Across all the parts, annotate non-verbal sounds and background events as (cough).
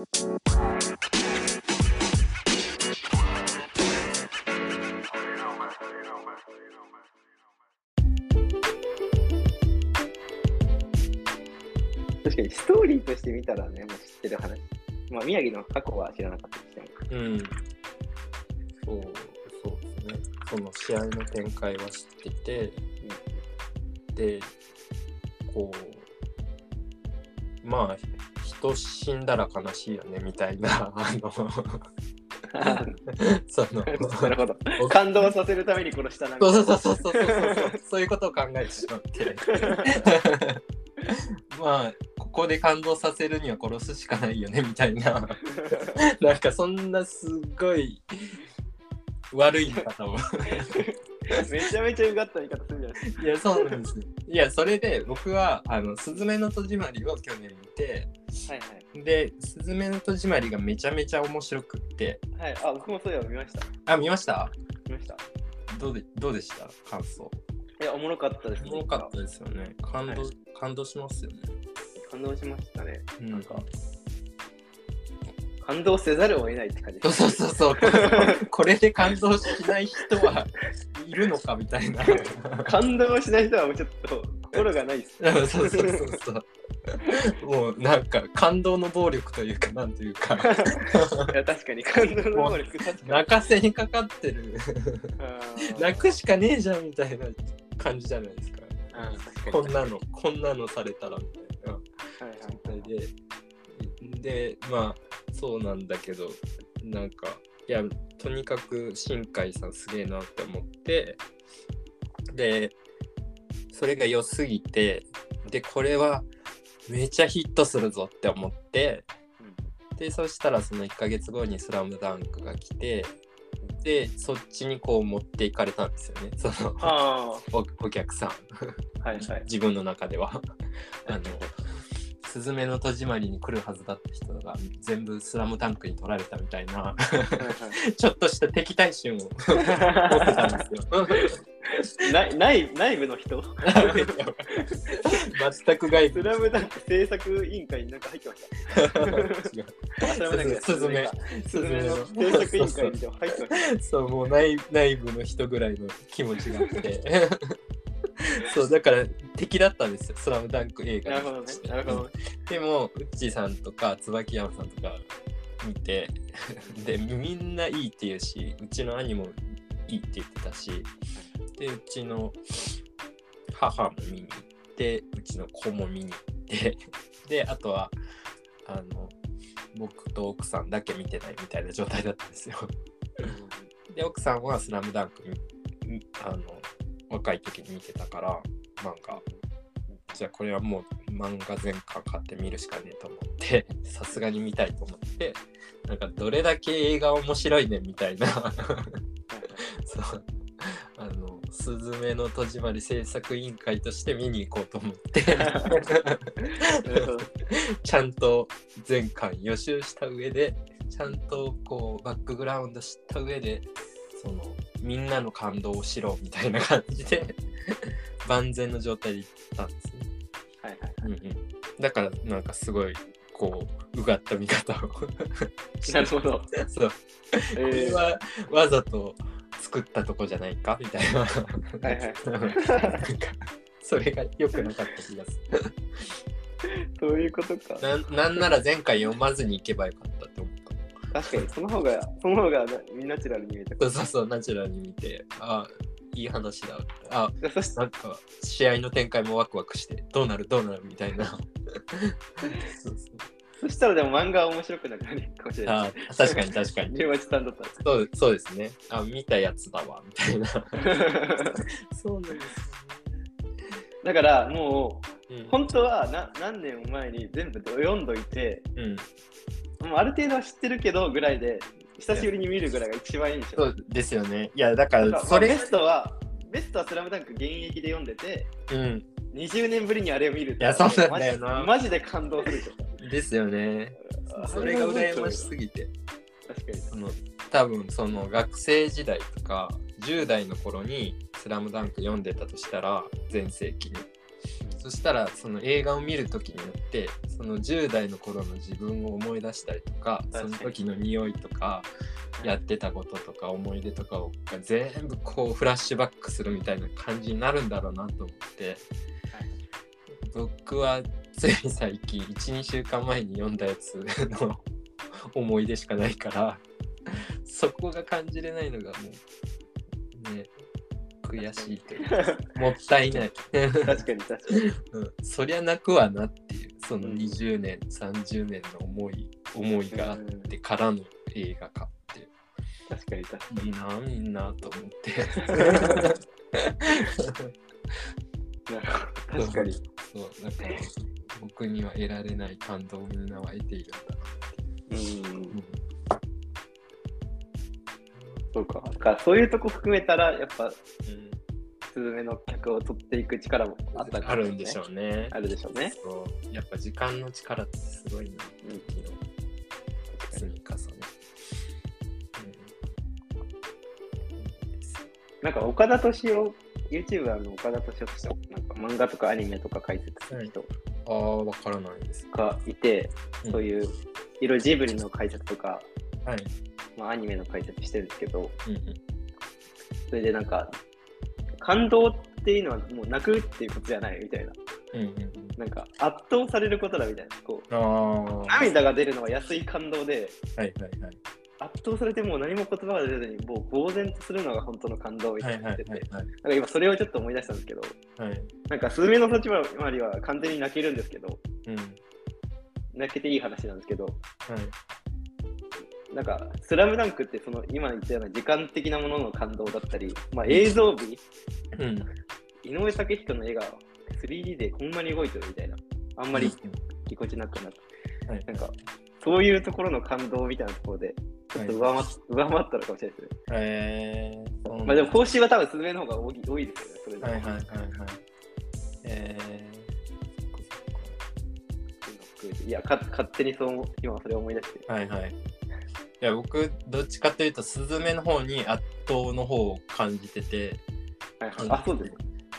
確かにストーリーとして見たらね、もう知ってる話。まあ、宮城の過去は知らなかったとしても。うん。そう、そうですね。その試合の展開は知ってて、で、こう、まあ、人死んだら悲しいよねみたいな、あの、(laughs) その、なるほど。感動させるために殺したなそうそうそうそうそうそうそういうことを考えてしまって。(laughs) まあここで感動させるには殺すしかないよねみたいな。なんかそんなすごい悪い言い方を。めちゃめちゃうがった言い方するじゃないですか。いやそうなんです。いやそれで僕はあの「すずめの戸締まり」を去年見てはいはい。で「すずめの戸締まり」がめちゃめちゃ面白くってはい、あ、僕もそういえば見ました。あ見ました？見ました。どうでどうでした？感想いや、おもろかったです、おもろかったですよね感動、はい感動しますよね感動しましたね。うんなんか、感動せざるを得ないって感じそうそうそうそう。(laughs) これで感動しない人は (laughs) いるのかみたいな。感動しない人はもうちょっと心がないっす。(laughs) そうそうそうそう。(laughs) もうなんか感動の暴力というかなんというか (laughs) いや、確かに感動の能力、確かに。泣かせにかかってる泣くしかねえじゃんみたいな感じじゃないですか。こんなのこんなのされたらみたいなはいはい状態で。でまあそうなんだけどなんかいやとにかく新海さんすげえなって思ってでそれが良すぎてでこれはめちゃヒットするぞって思ってでそしたらその1ヶ月後に「スラムダンクが来てでそっちにこう持っていかれたんですよね。(laughs) そのあおお客さん。あ、はいはい。(laughs) 自分の中では。あのスズメの戸締まりに来るはずだった人が全部スラムダンクに取られたみたいなちょっとした敵対心を持ってたんですよ。(laughs) ない内内部の人？(laughs) 全く外部。スラムダンク制作委員会になんか入ってました。(laughs) スラムダンクだスズメかススズメの制作委員会に入ってました。そうもう内内部の人ぐらいの気持ちがあってそうだから敵だったんですよスラムダンク映画なるほどね。なるほどね。でもウッチーさんとか椿山さんとか見て (laughs) でみんないいって言うしうちの兄もいいって言ってたしでうちの母も見に行ってうちの子も見に行ってであとはあの僕と奥さんだけ見てないみたいな状態だったんですよ。で奥さんは「スラムダンクあの若い時に見てたから漫画じゃあこれはもう漫画全巻買って見るしかねえと思って (laughs) さすがに見たいと思ってなんかどれだけ映画面白いねみたいな。(laughs) そう。あの「すずめの戸締まり制作委員会」として見に行こうと思って。(laughs) ちゃんと全巻予習した上でちゃんとこうバックグラウンド知った上でそのみんなの感動をしろみたいな感じで (laughs) 万全の状態で行ったんですね。はいはい。うんうん、だからなんかすごいこううがった見方を。なるほど。(laughs) そう。こえー。れはわざと作ったとこじゃないか？みたいな。はいはい (laughs) なんかそれが良くなかった気がすそういうことか。るなんなんなら前回読まずに行けばよかった確かに、その方が、その方がなナチュラルに見えた。そうそうそうナチュラルに見てあいい話だあそしなんか試合の展開もワクワクしてどうなるどうなるみたいな (laughs) そうそうそしたらでも漫画は面白くなくなるかもしれない。あ確かに確かに。そうそうですね。あ、見たやつだわ、みたいな。(laughs) そうなんですだからもう、よね。本当はな何年も前に全部読んどいて、うん、うん。もうある程度は知ってるけどぐらいで、久しぶりに見るぐらいが一番いいんですよ。そうですよね。いや、だから、それ、ストは、ベストはスラムダンク現役で読んでて、うん。20年ぶりにあれを見るっていやそうなんだよなマジマジで感動するでしょ。ですよね。それが羨ましすぎて。確かに。その多分その学生時代とか10代の頃に「スラムダンク読んでたとしたら全盛期にそしたらその映画を見る時によってその10代の頃の自分を思い出したりとかその時の匂いとかやってたこととか思い出とかをが全部こうフラッシュバックするみたいな感じになるんだろうなと思って。僕はつい最近12週間前に読んだやつの (laughs) 思い出しかないからそこが感じれないのがもうね悔しいというか (laughs) もったいない、確かに確かに。うん、そりゃ泣くわなっていうそのうん20年30年の思い思いがあってからの映画かって確かに確かいいなみんなと思って (laughs) に。確かに。そうだから僕には得られない感動をみんなは得ているんだなうん。うんそうか。だからそういうとこ含めたら、やっぱ、うんスズメの客を取っていく力もあったあるんでしょう。うね。あるでしょうね。そうやっぱ時間の力ってすごいな、うん積み重ね。なんか岡田敏夫、YouTuber の岡田敏夫って人、なんか漫画とかアニメとか解説する人うん、ああ、わからないです。がいて、うんそういう、いろいろジブリの解説とか、はい。まあ、アニメの解説してるんですけど、うんうんそれでなんか、感動っていうのはもう泣くっていうことじゃないみたいな。うんうんなんか圧倒されることだみたいな。こう涙が出るのは安い感動で、はいはいはい。圧倒されてもう何も言葉が出ずに、もう呆然とするのが本当の感動みたはいいな言ってて、はいはいはい。なんか今それをちょっと思い出したんですけど、はい。なんかスズメの立場まりは完全に泣けるんですけど、うん。泣けていい話なんですけど、はい。なんか、スラムダンクってその今言ったような時間的なものの感動だったり、まあ、映像美、うん。井上武彦の絵が 3D でこんなに動いてるみたいな、あんまりぎこちなくなって、はいなんか、そういうところの感動みたいなところで、ちょっと上回,、上回ったのかもしれないですね。えー、まあでも、報酬は多分スズメの方が多い多いですよね、それで。はいはいはいはい。えいやか、勝手にそう思今それを思い出して。ー、はいはい。いや、僕、どっちかというと、スズメの方に圧倒の方を感じてて、はいはい、あ、そうで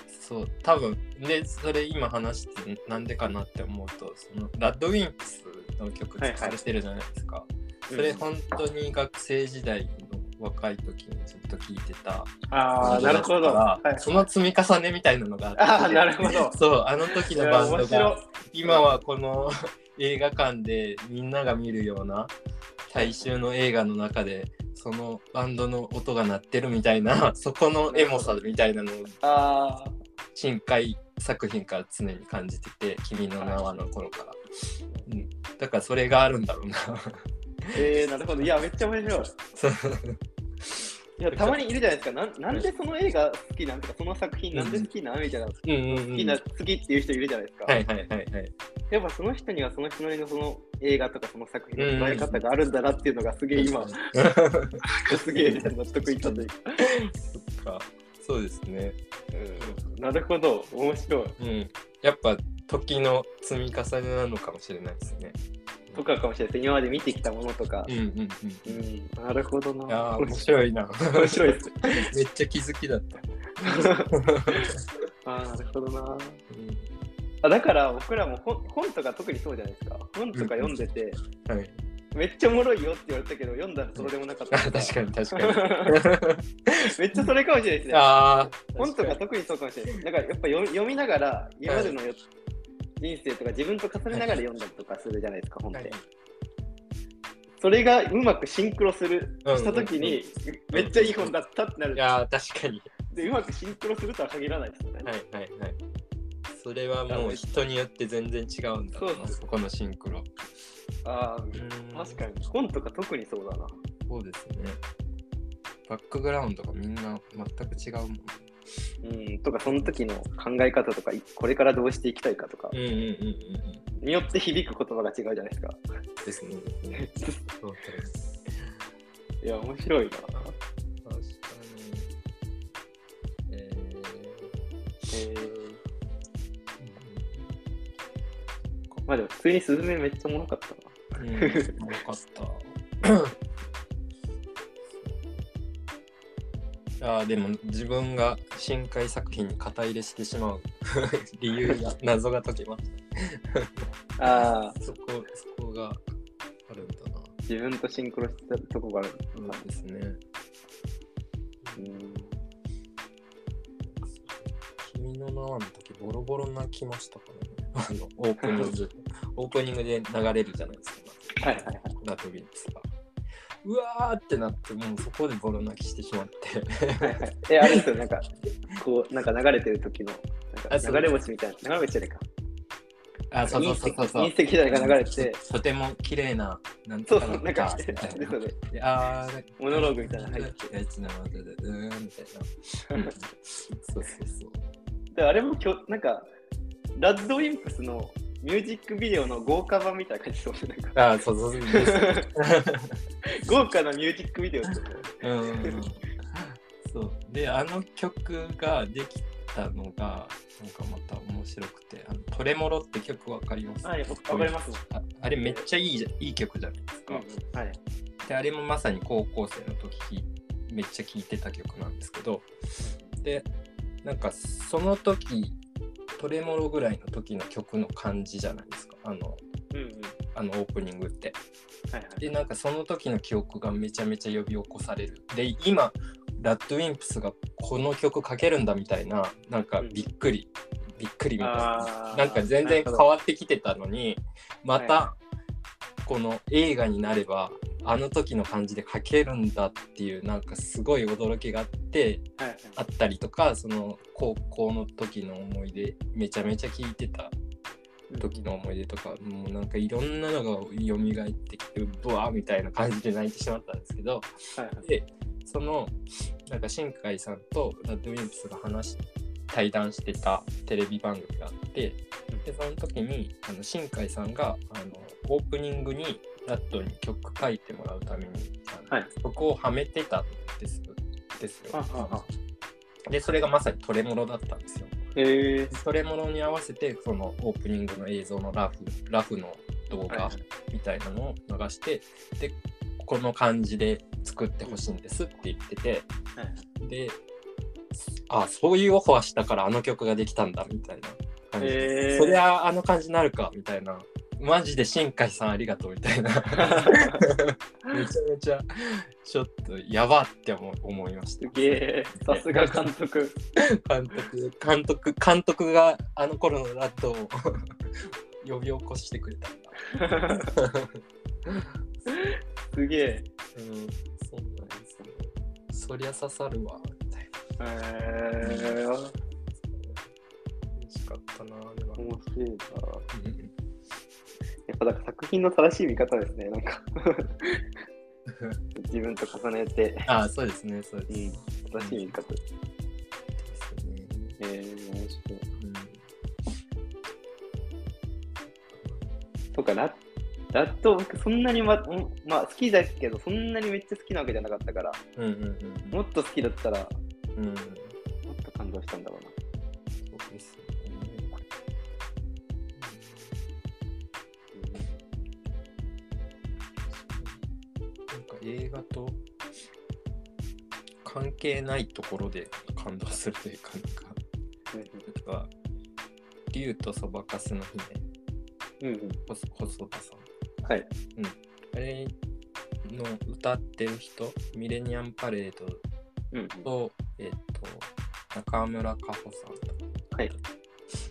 す。そう、多分で、それ今話してなんでかなって思うと、そのラッドウィンプスの曲使われてるじゃないですか。それ本当に学生時代の若い時にずっと聴いてた。ああ、なるほど。はい、その積み重ねみたいなのがあって。ああ、なるほど。(laughs) そう、あの時のバンドが、今はこの (laughs) 映画館でみんなが見るような大衆の映画の中で、そのバンドの音が鳴ってるみたいな、(laughs) そこのエモさみたいなのをああ、深海作品から常に感じてて「君の名は」の頃から、うん、だからそれがあるんだろうな。えー、なるほど。いや、めっちゃ面白い。(laughs) いや、(laughs) たまにいるじゃないですか。なんなんでその映画好きなんとか、その作品なんで好きなんみたいな。好きな、好きっていう人いるじゃないですか。はいはいはいはい。やっぱその人にはその人なりのその映画とかその作品の捉え方があるんだなっていうのがすげえ今、すげえ納得いったというか。そっか。そうですね。うん、なるほど、面白い。うん。やっぱ時の積み重ねなのかもしれないですねとかかもしれないです。今まで見てきたものとかうん。うんうんうん、なるほどな。いやー面白いな面白いです。(laughs) めっちゃ気づきだった、(laughs) あーなるほどな。うんあだから僕らも本本とか特にそうじゃないですか。本とか読んでて、はい、めっちゃおもろいよって言われたけど、読んだらそうでもなかった (laughs) あ。確かに確かにめっちゃそれかもしれないですね。ああ本とか特にそうかもしれない。だからやっぱ読み読みながら、今までのよ、人生とか自分と重ねながら読んだりとかするじゃないですか、本って。それがうまくシンクロする、うんしたときに、めっちゃいい本だったってなるい。やー確かにで、うまくシンクロするとは限らないですよね。はいはいはい。それはもう人によって全然違うんだろうな、そこのシンクロ。ああ、ん確かに。本とか特にそうだな。そうですね。バックグラウンドがみんな全く違うもん。うん、とか、その時の考え方とか、いこれからどうしていきたいかとかうんうんうんうんによって響く言葉が違うじゃないですか。うん。ですね。いや、面白いな。確かに。ええー、まあでも、普通にスズメめっちゃおもろかったな。ー、うん、よかった。(laughs) ああでも自分が深海作品に肩入れしてしまう。(laughs) 理由が謎が解けましああたそこそこがあるんだな。自分とシンクロしたとこがある。そうですね。うん。君の名はの時ボロボロ泣きましたからね。あのオープニング (laughs) オープニングで流れるじゃないですか。はいはいはい。ラトビックスがうわーってなってもうそこでボロ泣きしてしまって。(laughs) え、あれですよ、なんか、こう、なんか流れてる時の、なんあそうか流れ星みたいな、流れ星じゃないか。あそうそうそうそう。そう隕石が流れて、とても綺麗ななんとかそうそう、なんか、あーモノローグみたいなの入って。やつなのでうーんみたいな。(laughs) そうそうそう。であれもきょ、なんか、ラッドウィンプスのミュージックビデオの豪華版みたいな感じそうなんか。あーそうそうそう (laughs) 豪華なミュージックビデオってうん。そう。であの曲ができたのがなんかまた面白くてあのトレモロって曲わかります？はい、わかります。ああれめっちゃいいじゃいい曲じゃないですか、はい。であれもまさに高校生の時めっちゃ聴いてた曲なんですけど。でなんかその時トレモロぐらいの時の曲の感じじゃないですかあのうんうん。あのオープニングってはいはい。でなんかその時の記憶がめちゃめちゃ呼び起こされるで今ラッドウィンプスがこの曲かけるんだみたいななんかびっくり、びっくりみたいななんか全然変わってきてたのにまはたこの映画になればあの時の感じで書けるんだっていうなんかすごい驚きがあってはいはい。あったりとかその高校の時の思い出めちゃめちゃ聞いてた時の思い出とかもうなんかいろんなのが蘇ってきてブワーみたいな感じで泣いてしまったんですけどはいはい。でそのなんか新海さんとラッドウィンプスが話し対談してたテレビ番組があってでその時にあの新海さんがあのオープニングにラッドに曲書いてもらうためにはい。曲をはめてたんですですよ。でそれがまさにトレモロだったんですよ。へえ。トレモロに合わせてそのオープニングの映像のラフラフの動画みたいなのを流して、でこの感じで作ってほしいんですって言っててはい。であそういうオファーしたからあの曲ができたんだみたいな感じで、へー。そりゃあの感じになるかみたいなマジで新海さんありがとうみたいな (laughs) めちゃめちゃちょっとやばって思思いましたすげえ。さすが監督。監督監督監督があの頃のラットを (laughs) 呼び起こしてくれた (laughs) すげえ。うんそうなんでそりゃ刺さるわみたいなへえ。嬉しかったなあれは面白いな。ぱなんか作品の正しい見方ですね。なんか。(laughs) 自分と重ねて、あそうですね。そうです、うん。正しい見方。ですねえー、面白い。うん。とかラ、ラット、僕そんなにま、んまあ好きだけど、そんなにめっちゃ好きなわけじゃなかったから、うんうんうんもっと好きだったら、うんうん。もっと感動したんだろうな。なんか映画と関係ないところで感動するというか、なんか、例えば、竜とそばかすの姫、うんうん。細細田さん。はい。あれの歌ってる人、ミレニアムパレードうんうん。と、えっ、と、中村佳穂さんとはい。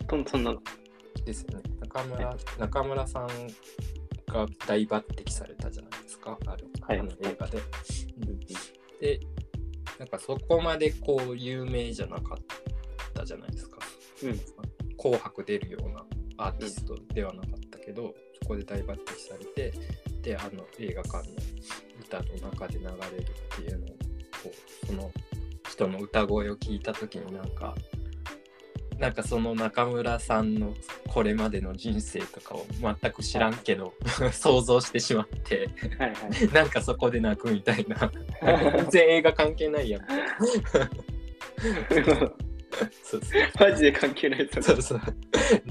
トントンの、ですよね。中村、中村さんが大抜擢されたじゃないですか、ある、はいあの映画で。で、なんかそこまでこう有名じゃなかったじゃないですか。うん。紅白出るようなアーティストではなかったけど、そこで大抜擢されて、で、あの映画館の歌の中で流れるっていうのを、こうその人の歌声を聞いた時になんか、なんかその中村さんのこれまでの人生とかを全く知らんけど想像してしまってはいはい。(laughs) なんかそこで泣くみたいな全然映画関係ないやん (laughs) そうそうマジで関係ないとそうそう。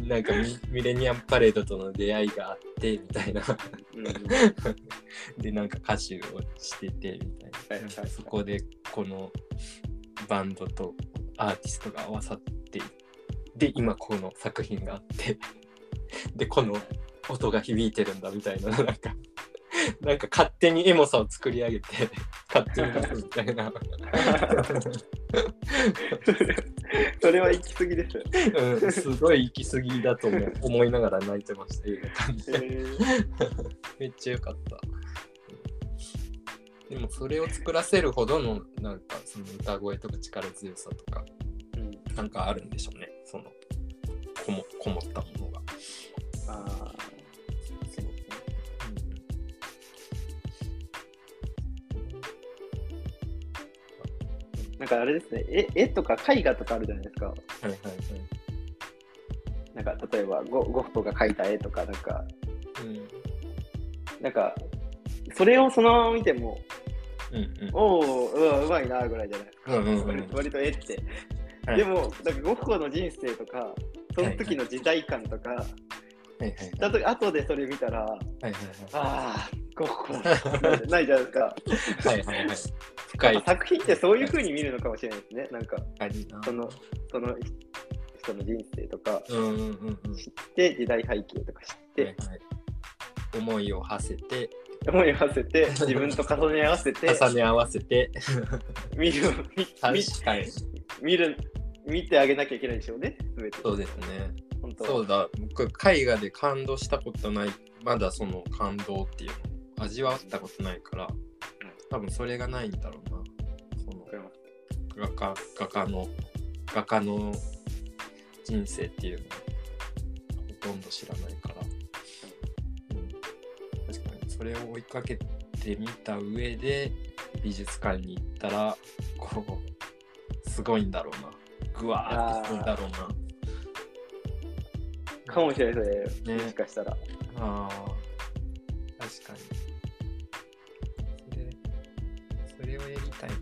なんかミミレニアムパレードとの出会いがあってみたいな。で、なんか歌手をしててみたいな。はいはいはいそこでこのバンドとアーティストが合わさってで今この作品があって (laughs) でこの音が響いてるんだみたいな (laughs) なんかなんか勝手にエモさを作り上げて (laughs) 勝手に出すみたいな、それは行き過ぎです。よ。うん、すごい行き過ぎだと思いながら泣いてました映画館で。えめっちゃ良かった。でもそれを作らせるほどのなんかその歌声とか力強さとかうん、なんかあるんでしょうね。そのこもこもったものが、ああ、そうですね。なんかあれですね、絵絵とか絵画とかあるじゃないですか。はいはいはい。なんか例えばゴゴッホが描いた絵とか、なんか、なんか、それをそのまま見ても、うんうん。おお、うわ、うまいなぐらいじゃないですか。うんうんうん。割割と絵って。はい。でも、なんかゴッホの人生とか、その時の時代感とか、はいはい。はいだと後でそれ見たら、はいはいああ、ゴッホだ。ないじゃないですか。はいはいはい。深い。作品ってそういう風に見るのかもしれないですね。なんか、その、その人の人生とかうんうんうん。うん知って、時代背景とか知って、はいはい。思いを馳せて。思いを馳せて、自分と重ね合わせて、(laughs) 重ね合わせて。見る、見確見見る、見てあげなきゃいけないでしょうね。そうですね。本当そうだ。僕絵画で感動したことない。まだその感動っていうのを味わったことないから多分それがないんだろうな。その画家画家の画家の人生っていうのをほとんど知らないから、うん、確かにそれを追いかけてみた上で美術館に行ったらこうすごいんだろうなぐわーってするんだろうな。かもしれないですね、ね。もしかしたら。ああ確かに。それそれをやりたい。な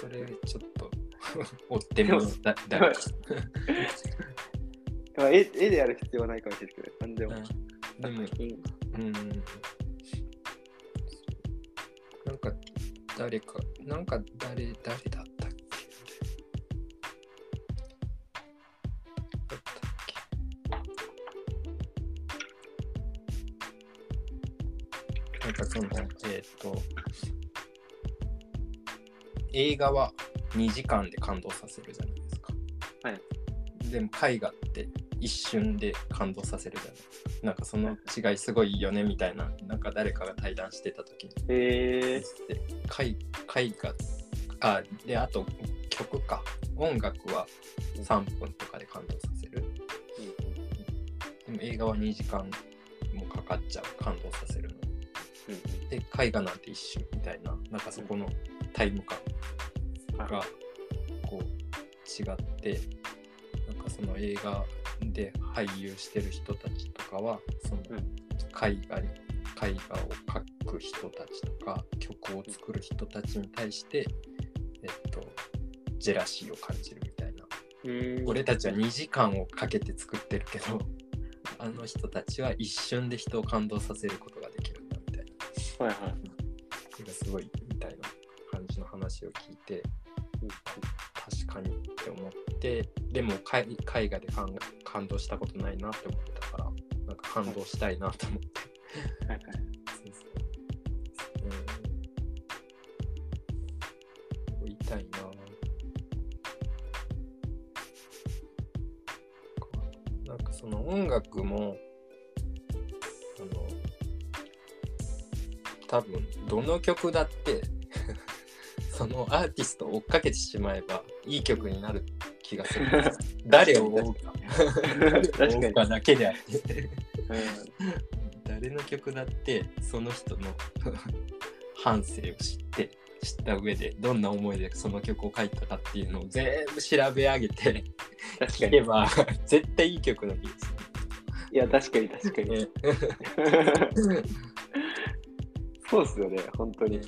それちょっと (laughs) 追ってみようだ誰か (laughs) まあ絵絵でやる必要はないかもしれないけど、なんでも。うん。でもうん。なんか誰かなんか誰誰だったっけだったっかそのえっ、と映画は2時間で感動させるじゃないですか。はい。でも絵画って一瞬で感動させるじゃない。ですか。なんかその違いすごいよねみたいな、なんか誰かが対談してた時に。えで絵絵画あであと曲か。音楽は3分とかで感動させる。でも映画は2時間もかかっちゃう。感動させるの。ーで絵画なんて一瞬みたいななんかそこのタイム感がこう違ってなんかその映画で俳優してる人たちとかはそのうん。絵画に絵画を描く人たちとか曲を作る人たちに対してえっとジェラシーを感じるみたいな。うん。俺たちは2時間をかけて作ってるけどあの人たちは一瞬で人を感動させることはいはい。それがすごいみたいな感じの話を聞いて確かにって思ってでも絵絵画で感感動したことないなって思ってたからなんか感動したいなと思って、はいはい。どの曲だって (laughs) そのアーティストを追っかけてしまえばいい曲になる気がする。(laughs) 誰を追うか。確かに。追うかだけであって。う誰の曲だってその人の (laughs) 半生を知って知った上でどんな思いでその曲を書いたかっていうのを全部調べ上げて。聴けば絶対いい曲の気がすいや、確かに確かに。そうっすよね、本当に。うん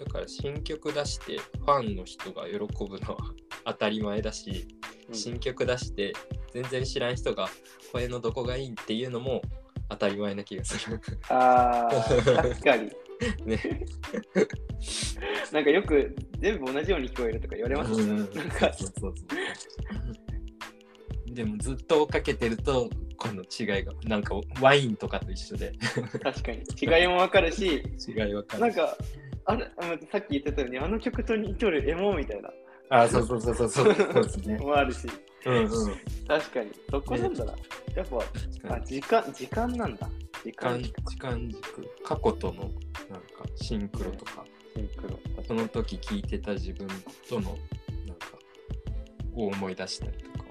だから新曲出してファンの人が喜ぶのは (laughs) 当たり前だし、うん新曲出して全然知らん人が声のどこがいいっていうのも当たり前な気がする。ああ、確かに。(laughs) ね。(laughs) なんかよく全部同じように聞こえるとか言われますうんなんかそうそうそうでもずっと追っかけてるとこの違いがなんかワインとかと一緒で。確かに。違いもわかるし、(laughs) 違いわかる。なんか、あれ、あさっき言ってたように、あの曲と似とるエモみたいな、あそうそうそうそうそう。(laughs) そうですね。もあるし、うんうん。確かに、そこなんだな。やっぱ、あ、時間、時間なんだ。時時間間、時間軸。過去とのなんかシンクロとか。シンクロ。その時聞いてた自分とのなんかを思い出したりとか